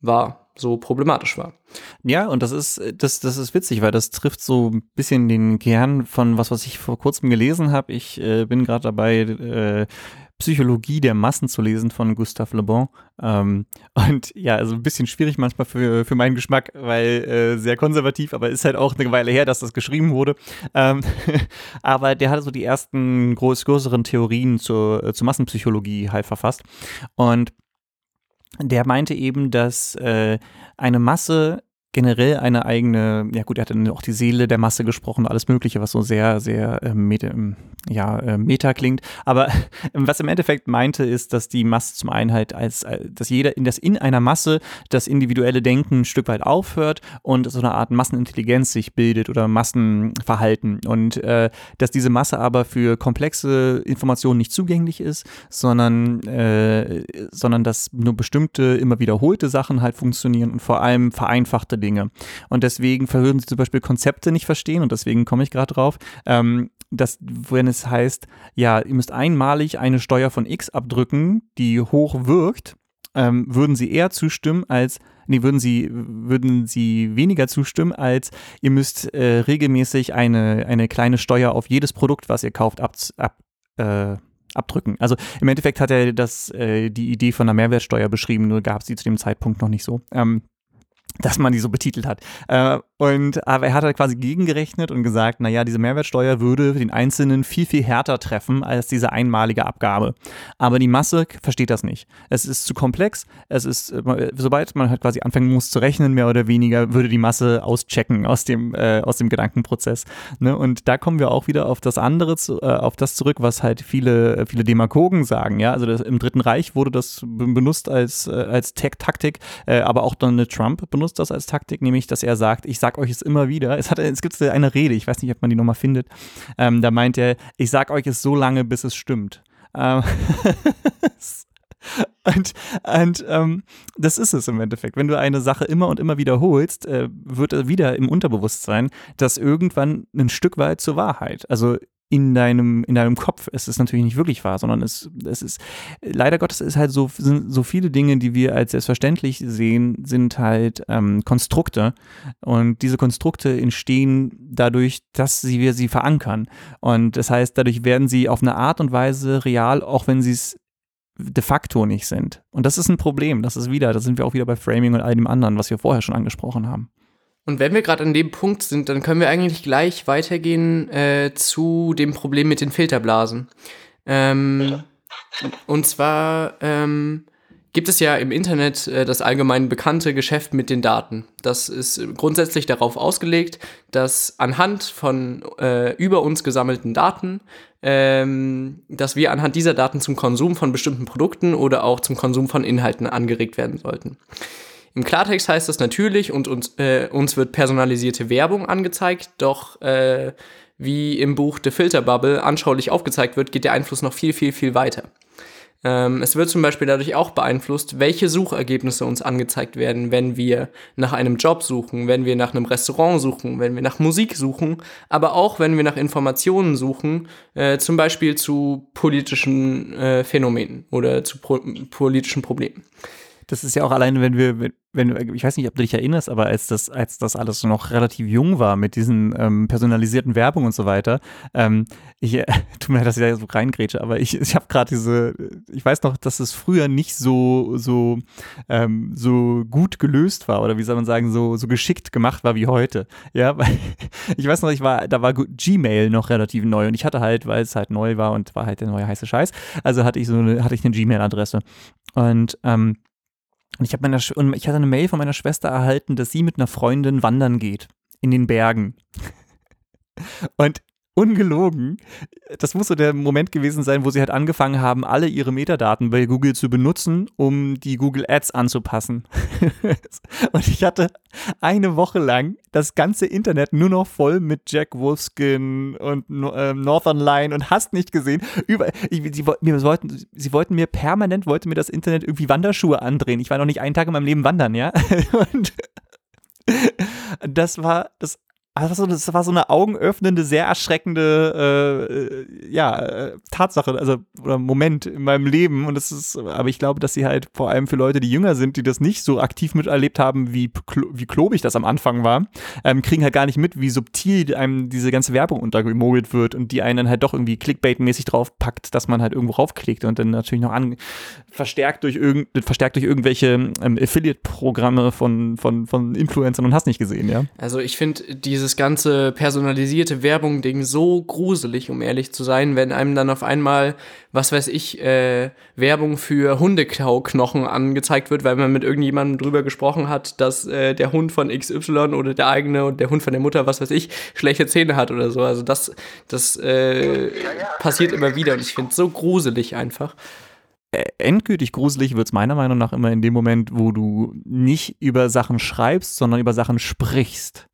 A: war. so problematisch war.
B: Ja, und das ist, das, das ist witzig, weil das trifft so ein bisschen den Kern von was, was ich vor kurzem gelesen habe. Ich äh, bin gerade dabei, äh, Psychologie der Massen zu lesen von Gustave Le Bon. Ähm, und ja, also ein bisschen schwierig manchmal für, für meinen Geschmack, weil äh, sehr konservativ, aber ist halt auch eine Weile her, dass das geschrieben wurde. Ähm, aber der hat so die ersten groß, größeren Theorien zur, zur Massenpsychologie halt verfasst. Und der meinte eben, dass äh, eine Masse generell eine eigene, ja gut, er hat dann auch die Seele der Masse gesprochen, alles Mögliche, was so sehr, sehr äh, meta, ähm, ja, äh, meta klingt. Aber was im Endeffekt meinte, ist, dass die Masse zum einen halt als, äh, dass jeder in das in einer Masse das individuelle Denken ein Stück weit aufhört und so eine Art Massenintelligenz sich bildet oder Massenverhalten. Und äh, dass diese Masse aber für komplexe Informationen nicht zugänglich ist, sondern, äh, sondern dass nur bestimmte, immer wiederholte Sachen halt funktionieren und vor allem vereinfachte Dinge. Und deswegen verhören sie zum Beispiel Konzepte nicht verstehen und deswegen komme ich gerade drauf. Ähm, dass, wenn es heißt, ja, ihr müsst einmalig eine Steuer von X abdrücken, die hoch wirkt, ähm, würden sie eher zustimmen als nee, würden sie, würden sie weniger zustimmen, als ihr müsst äh, regelmäßig eine, eine kleine Steuer auf jedes Produkt, was ihr kauft, ab, ab, äh, abdrücken. Also im Endeffekt hat er das, äh, die Idee von einer Mehrwertsteuer beschrieben, nur gab es sie zu dem Zeitpunkt noch nicht so. Ähm, dass man die so betitelt hat. Äh, und aber er hat halt quasi gegengerechnet und gesagt, naja, diese Mehrwertsteuer würde den Einzelnen viel, viel härter treffen als diese einmalige Abgabe. Aber die Masse versteht das nicht. Es ist zu komplex. Es ist, äh, sobald man halt quasi anfangen muss zu rechnen, mehr oder weniger, würde die Masse auschecken aus dem, äh, aus dem Gedankenprozess. Ne? Und da kommen wir auch wieder auf das andere, zu, äh, auf das zurück, was halt viele, viele Demagogen sagen. Ja, also das, im Dritten Reich wurde das benutzt als, äh, als Taktik, äh, aber auch Donald Trump benutzt das als Taktik, nämlich, dass er sagt, ich sag euch es immer wieder. Es, es gibt eine Rede, ich weiß nicht, ob man die nochmal findet. Ähm, da meint er, ich sag euch es so lange, bis es stimmt. Ähm, Und, und ähm, das ist es im Endeffekt. Wenn du eine Sache immer und immer wiederholst, äh, wird wieder im Unterbewusstsein das irgendwann ein Stück weit zur Wahrheit. Also in deinem, in deinem Kopf. Es ist natürlich nicht wirklich wahr, sondern es, es ist, leider Gottes ist halt so, sind so viele Dinge, die wir als selbstverständlich sehen, sind halt ähm, Konstrukte. Und diese Konstrukte entstehen dadurch, dass sie, wir sie verankern. Und das heißt, dadurch werden sie auf eine Art und Weise real, auch wenn sie es de facto nicht sind. Und das ist ein Problem. Das ist wieder, da sind wir auch wieder bei Framing und all dem anderen, was wir vorher schon angesprochen haben.
A: Und wenn wir gerade an dem Punkt sind, dann können wir eigentlich gleich weitergehen äh, zu dem Problem mit den Filterblasen. Ähm, und zwar ähm, gibt es ja im Internet äh, das allgemein bekannte Geschäft mit den Daten. Das ist grundsätzlich darauf ausgelegt, dass anhand von äh, über uns gesammelten Daten, ähm, dass wir anhand dieser Daten zum Konsum von bestimmten Produkten oder auch zum Konsum von Inhalten angeregt werden sollten. Im Klartext heißt das natürlich, und uns, äh, uns wird personalisierte Werbung angezeigt, doch äh, wie im Buch The Filter Bubble anschaulich aufgezeigt wird, geht der Einfluss noch viel, viel, viel weiter. Ähm, es wird zum Beispiel dadurch auch beeinflusst, welche Suchergebnisse uns angezeigt werden, wenn wir nach einem Job suchen, wenn wir nach einem Restaurant suchen, wenn wir nach Musik suchen, aber auch wenn wir nach Informationen suchen, äh, zum Beispiel zu politischen äh, Phänomenen oder zu pro politischen Problemen
B: das ist ja auch alleine, wenn wir, wenn, ich weiß nicht, ob du dich erinnerst, aber als das, als das alles noch relativ jung war mit diesen ähm, personalisierten Werbung und so weiter, ähm, ich, äh, tut mir leid, dass ich da so reingrätsche, aber ich, ich habe gerade diese, ich weiß noch, dass es früher nicht so, so, ähm, so gut gelöst war oder wie soll man sagen, so, so geschickt gemacht war wie heute. Ja, weil ich weiß noch, ich war, da war Gmail noch relativ neu und ich hatte halt, weil es halt neu war und war halt der neue heiße Scheiß, also hatte ich so eine, hatte ich eine Gmail-Adresse. Und ähm, und ich habe meiner und ich hatte eine Mail von meiner Schwester erhalten, dass sie mit einer Freundin wandern geht in den Bergen. Und ungelogen, das muss so der Moment gewesen sein, wo sie halt angefangen haben, alle ihre Metadaten bei Google zu benutzen, um die Google Ads anzupassen. und ich hatte eine Woche lang das ganze Internet nur noch voll mit Jack Wolfskin und äh, Northern Line und hast nicht gesehen. Über, ich, sie, mir wollten, sie wollten mir permanent, wollte mir das Internet irgendwie Wanderschuhe andrehen. Ich war noch nicht einen Tag in meinem Leben wandern, ja. und das war das also das war so eine augenöffnende, sehr erschreckende äh, äh, ja, äh, Tatsache, also oder Moment in meinem Leben. Und das ist, aber ich glaube, dass sie halt vor allem für Leute, die jünger sind, die das nicht so aktiv miterlebt haben, wie, wie klobig das am Anfang war, ähm, kriegen halt gar nicht mit, wie subtil einem diese ganze Werbung untergemogelt wird und die einen dann halt doch irgendwie Clickbait-mäßig draufpackt, dass man halt irgendwo raufklickt und dann natürlich noch an, verstärkt durch, irgend, verstärkt durch irgendwelche ähm, Affiliate-Programme von, von, von Influencern und hast nicht gesehen, ja.
A: Also ich finde diese dieses ganze personalisierte Werbung-Ding so gruselig, um ehrlich zu sein, wenn einem dann auf einmal, was weiß ich, äh, Werbung für Hundekauknochen angezeigt wird, weil man mit irgendjemandem drüber gesprochen hat, dass äh, der Hund von XY oder der eigene und der Hund von der Mutter, was weiß ich, schlechte Zähne hat oder so. Also das, das äh, passiert immer wieder und ich finde es so gruselig einfach
B: äh, endgültig gruselig wird es meiner Meinung nach immer in dem Moment, wo du nicht über Sachen schreibst, sondern über Sachen sprichst.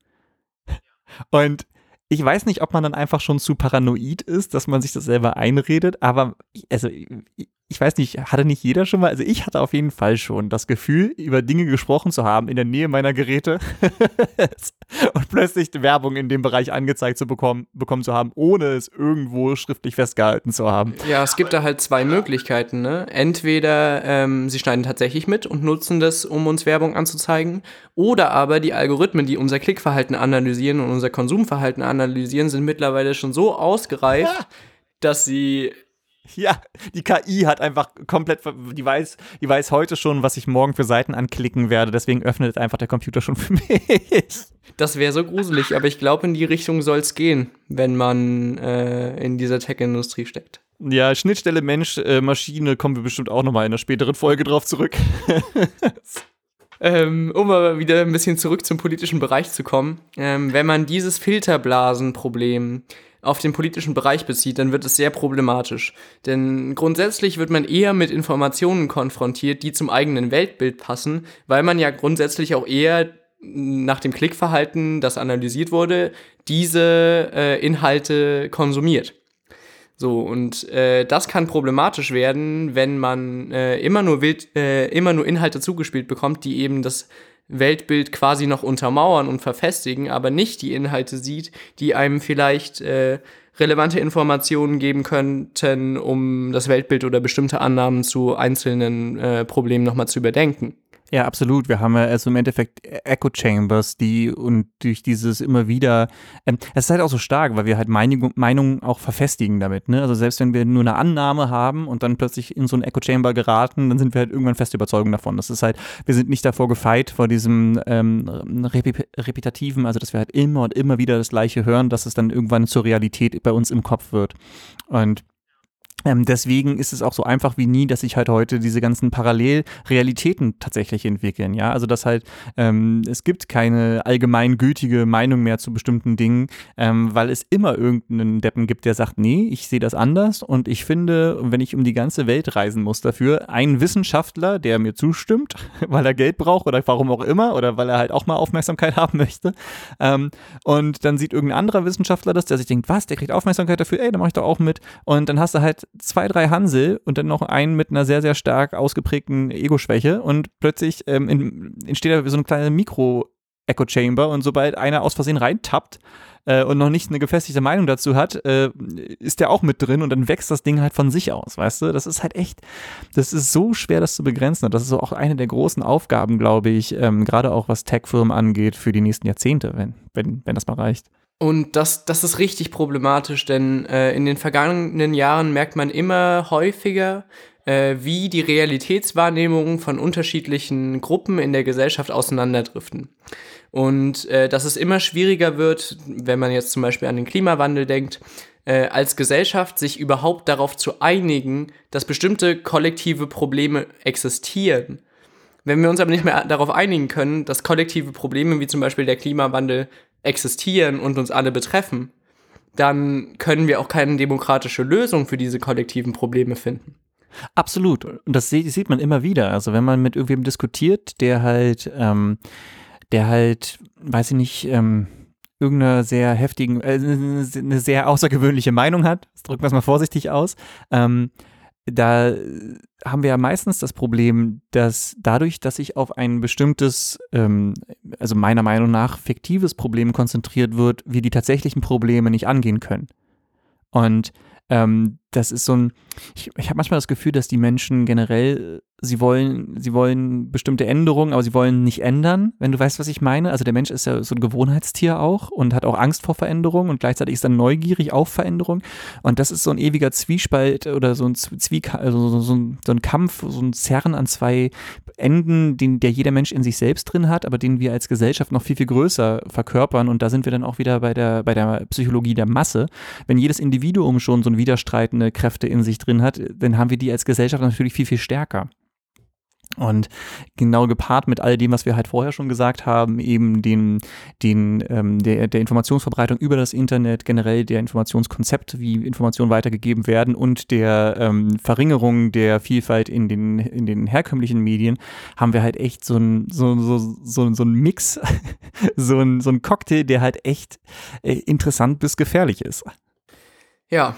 B: Und ich weiß nicht, ob man dann einfach schon zu paranoid ist, dass man sich das selber einredet, aber also ich weiß nicht, hatte nicht jeder schon mal, also ich hatte auf jeden Fall schon das Gefühl, über Dinge gesprochen zu haben in der Nähe meiner Geräte und plötzlich Werbung in dem Bereich angezeigt zu bekommen, bekommen zu haben, ohne es irgendwo schriftlich festgehalten zu haben.
A: Ja, es gibt da halt zwei Möglichkeiten. Ne? Entweder ähm, sie schneiden tatsächlich mit und nutzen das, um uns Werbung anzuzeigen, oder aber die Algorithmen, die unser Klickverhalten analysieren und unser Konsumverhalten analysieren, sind mittlerweile schon so ausgereift, dass sie
B: Ja, die KI hat einfach komplett, die weiß, die weiß heute schon, was ich morgen für Seiten anklicken werde, deswegen öffnet einfach der Computer schon für mich.
A: Das wäre so gruselig, aber ich glaube, in die Richtung soll es gehen, wenn man äh, in dieser Tech-Industrie steckt.
B: Ja, Schnittstelle Mensch-Maschine äh, kommen wir bestimmt auch nochmal in einer späteren Folge drauf zurück.
A: ähm, um aber wieder ein bisschen zurück zum politischen Bereich zu kommen, ähm, wenn man dieses Filterblasenproblem auf den politischen Bereich bezieht, dann wird es sehr problematisch. Denn grundsätzlich wird man eher mit Informationen konfrontiert, die zum eigenen Weltbild passen, weil man ja grundsätzlich auch eher nach dem Klickverhalten, das analysiert wurde, diese äh, Inhalte konsumiert. So, und äh, das kann problematisch werden, wenn man äh, immer, nur wild, äh, immer nur Inhalte zugespielt bekommt, die eben das Weltbild quasi noch untermauern und verfestigen, aber nicht die Inhalte sieht, die einem vielleicht äh, relevante Informationen geben könnten, um das Weltbild oder bestimmte Annahmen zu einzelnen äh, Problemen nochmal zu überdenken.
B: Ja, absolut. Wir haben ja also im Endeffekt Echo Chambers, die und durch dieses immer wieder, ähm, es ist halt auch so stark, weil wir halt Meinung, Meinungen auch verfestigen damit. Ne? Also selbst wenn wir nur eine Annahme haben und dann plötzlich in so ein Echo Chamber geraten, dann sind wir halt irgendwann fest überzeugt davon. Das ist halt, wir sind nicht davor gefeit vor diesem ähm, Rep repetitiven, also dass wir halt immer und immer wieder das Gleiche hören, dass es dann irgendwann zur Realität bei uns im Kopf wird. Und ähm, deswegen ist es auch so einfach wie nie, dass sich halt heute diese ganzen Parallelrealitäten tatsächlich entwickeln. Ja, also dass halt ähm, es gibt keine allgemeingültige Meinung mehr zu bestimmten Dingen, ähm, weil es immer irgendeinen Deppen gibt, der sagt, nee, ich sehe das anders und ich finde, wenn ich um die ganze Welt reisen muss dafür, ein Wissenschaftler, der mir zustimmt, weil er Geld braucht oder warum auch immer oder weil er halt auch mal Aufmerksamkeit haben möchte, ähm, und dann sieht irgendein anderer Wissenschaftler das, der sich denkt, was, der kriegt Aufmerksamkeit dafür, ey, dann mache ich doch auch mit und dann hast du halt zwei, drei Hansel und dann noch einen mit einer sehr, sehr stark ausgeprägten Ego-Schwäche und plötzlich ähm, in, entsteht da so eine kleine Mikro-Echo-Chamber und sobald einer aus Versehen reintappt äh, und noch nicht eine gefestigte Meinung dazu hat, äh, ist der auch mit drin und dann wächst das Ding halt von sich aus, weißt du? Das ist halt echt, das ist so schwer, das zu begrenzen und das ist auch eine der großen Aufgaben, glaube ich, ähm, gerade auch was Tech-Firmen angeht für die nächsten Jahrzehnte, wenn, wenn, wenn das mal reicht.
A: Und das, das ist richtig problematisch, denn äh, in den vergangenen Jahren merkt man immer häufiger, äh, wie die Realitätswahrnehmungen von unterschiedlichen Gruppen in der Gesellschaft auseinanderdriften. Und äh, dass es immer schwieriger wird, wenn man jetzt zum Beispiel an den Klimawandel denkt, äh, als Gesellschaft sich überhaupt darauf zu einigen, dass bestimmte kollektive Probleme existieren. Wenn wir uns aber nicht mehr darauf einigen können, dass kollektive Probleme wie zum Beispiel der Klimawandel existieren und uns alle betreffen, dann können wir auch keine demokratische Lösung für diese kollektiven Probleme finden.
B: Absolut. Und das sieht man immer wieder. Also wenn man mit irgendwem diskutiert, der halt, ähm, der halt, weiß ich nicht, ähm, irgendeine sehr heftigen, äh, eine sehr außergewöhnliche Meinung hat, drücken wir es mal vorsichtig aus, ähm, da haben wir ja meistens das Problem, dass dadurch, dass sich auf ein bestimmtes, ähm, also meiner Meinung nach fiktives Problem konzentriert wird, wir die tatsächlichen Probleme nicht angehen können. Und ähm, das ist so ein, ich, ich habe manchmal das Gefühl, dass die Menschen generell sie wollen, sie wollen bestimmte Änderungen, aber sie wollen nicht ändern, wenn du weißt, was ich meine. Also der Mensch ist ja so ein Gewohnheitstier auch und hat auch Angst vor Veränderungen und gleichzeitig ist er neugierig auf Veränderungen. Und das ist so ein ewiger Zwiespalt oder so ein Zwiek also so, so, so ein Kampf, so ein Zerren an zwei Enden, den der jeder Mensch in sich selbst drin hat, aber den wir als Gesellschaft noch viel, viel größer verkörpern. Und da sind wir dann auch wieder bei der, bei der Psychologie der Masse. Wenn jedes Individuum schon so ein widerstreitende Kräfte in sich drin hat, dann haben wir die als Gesellschaft natürlich viel, viel stärker. Und genau gepaart mit all dem, was wir halt vorher schon gesagt haben, eben den, den, ähm, der, der Informationsverbreitung über das Internet, generell der Informationskonzept, wie Informationen weitergegeben werden und der ähm, Verringerung der Vielfalt in den, in den herkömmlichen Medien, haben wir halt echt so ein, so, so, so, so ein Mix, so ein, so ein Cocktail, der halt echt äh, interessant bis gefährlich ist.
A: Ja,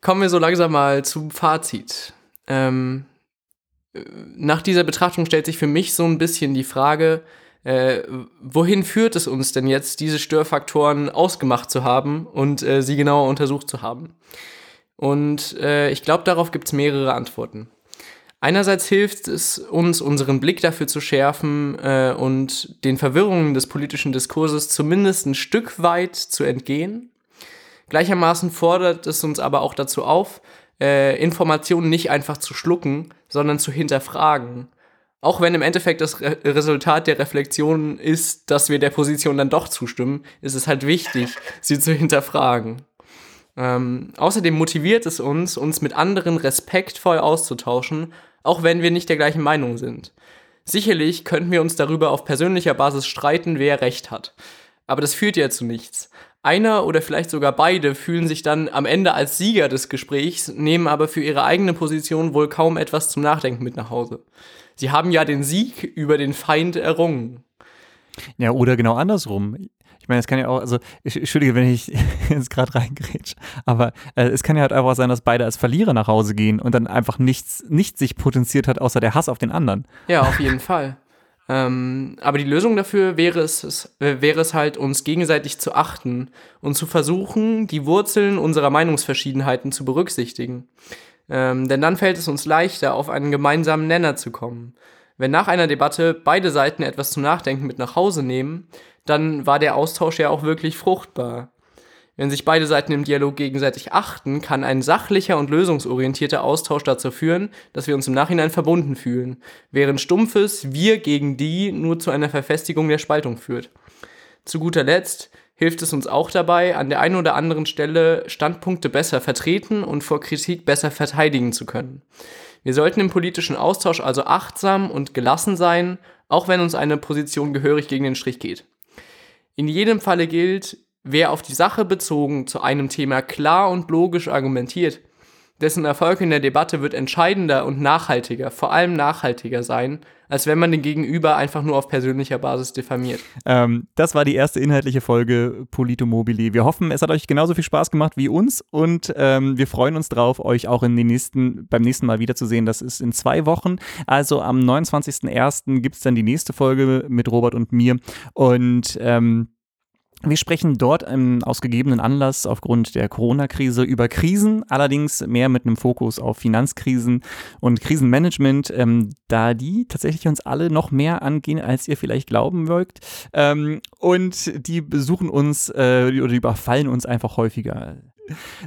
A: kommen wir so langsam mal zum Fazit. Ähm nach dieser Betrachtung stellt sich für mich so ein bisschen die Frage, äh, wohin führt es uns denn jetzt, diese Störfaktoren ausgemacht zu haben und äh, sie genauer untersucht zu haben? Und äh, ich glaube, darauf gibt es mehrere Antworten. Einerseits hilft es uns, unseren Blick dafür zu schärfen äh, und den Verwirrungen des politischen Diskurses zumindest ein Stück weit zu entgehen. Gleichermaßen fordert es uns aber auch dazu auf, äh, Informationen nicht einfach zu schlucken, sondern zu hinterfragen. Auch wenn im Endeffekt das Re Resultat der Reflexion ist, dass wir der Position dann doch zustimmen, ist es halt wichtig, sie zu hinterfragen. Ähm, außerdem motiviert es uns, uns mit anderen respektvoll auszutauschen, auch wenn wir nicht der gleichen Meinung sind. Sicherlich könnten wir uns darüber auf persönlicher Basis streiten, wer recht hat. Aber das führt ja zu nichts. Einer oder vielleicht sogar beide fühlen sich dann am Ende als Sieger des Gesprächs, nehmen aber für ihre eigene Position wohl kaum etwas zum Nachdenken mit nach Hause. Sie haben ja den Sieg über den Feind errungen.
B: Ja, oder genau andersrum. Ich meine, es kann ja auch, also, ich, entschuldige, wenn ich jetzt gerade reingrätsch, aber äh, es kann ja halt einfach sein, dass beide als Verlierer nach Hause gehen und dann einfach nichts, nichts sich potenziert hat, außer der Hass auf den anderen.
A: Ja, auf jeden Fall. Ähm, aber die Lösung dafür wäre es, es, wäre es halt, uns gegenseitig zu achten und zu versuchen, die Wurzeln unserer Meinungsverschiedenheiten zu berücksichtigen. Ähm, denn dann fällt es uns leichter, auf einen gemeinsamen Nenner zu kommen. Wenn nach einer Debatte beide Seiten etwas zum Nachdenken mit nach Hause nehmen, dann war der Austausch ja auch wirklich fruchtbar. Wenn sich beide Seiten im Dialog gegenseitig achten, kann ein sachlicher und lösungsorientierter Austausch dazu führen, dass wir uns im Nachhinein verbunden fühlen, während stumpfes Wir gegen die nur zu einer Verfestigung der Spaltung führt. Zu guter Letzt hilft es uns auch dabei, an der einen oder anderen Stelle Standpunkte besser vertreten und vor Kritik besser verteidigen zu können. Wir sollten im politischen Austausch also achtsam und gelassen sein, auch wenn uns eine Position gehörig gegen den Strich geht. In jedem Falle gilt, Wer auf die Sache bezogen zu einem Thema klar und logisch argumentiert, dessen Erfolg in der Debatte wird entscheidender und nachhaltiger, vor allem nachhaltiger sein, als wenn man den Gegenüber einfach nur auf persönlicher Basis diffamiert.
B: Ähm, das war die erste inhaltliche Folge Polito Mobili. Wir hoffen, es hat euch genauso viel Spaß gemacht wie uns und ähm, wir freuen uns drauf, euch auch in den nächsten, beim nächsten Mal wiederzusehen. Das ist in zwei Wochen. Also am 29.01. gibt es dann die nächste Folge mit Robert und mir und ähm, wir sprechen dort ähm, aus gegebenen Anlass aufgrund der Corona-Krise über Krisen, allerdings mehr mit einem Fokus auf Finanzkrisen und Krisenmanagement, ähm, da die tatsächlich uns alle noch mehr angehen, als ihr vielleicht glauben mögt. Ähm, und die besuchen uns äh, oder die überfallen uns einfach häufiger.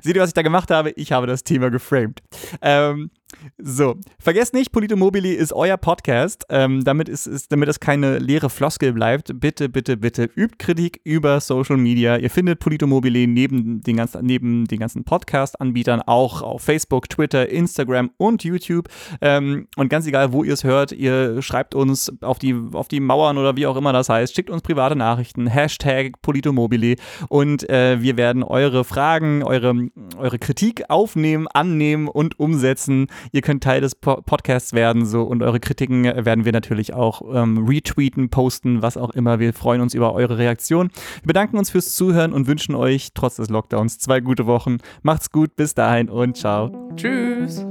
B: Seht ihr, was ich da gemacht habe? Ich habe das Thema geframed. Ähm, so, vergesst nicht, Polito Mobili ist euer Podcast. Ähm, damit, ist, ist, damit es keine leere Floskel bleibt, bitte, bitte, bitte übt Kritik über Social Media. Ihr findet Polito Mobili neben den ganzen, neben den ganzen Podcast-Anbietern auch auf Facebook, Twitter, Instagram und YouTube. Ähm, und ganz egal, wo ihr es hört, ihr schreibt uns auf die, auf die Mauern oder wie auch immer das heißt, schickt uns private Nachrichten, Hashtag Polito Mobili und äh, wir werden eure Fragen, eure, eure Kritik aufnehmen, annehmen und umsetzen. Ihr könnt Teil des po Podcasts werden so und eure Kritiken werden wir natürlich auch ähm, retweeten, posten, was auch immer. Wir freuen uns über eure Reaktion. Wir bedanken uns fürs Zuhören und wünschen euch trotz des Lockdowns zwei gute Wochen. Macht's gut, bis dahin und ciao.
A: Tschüss.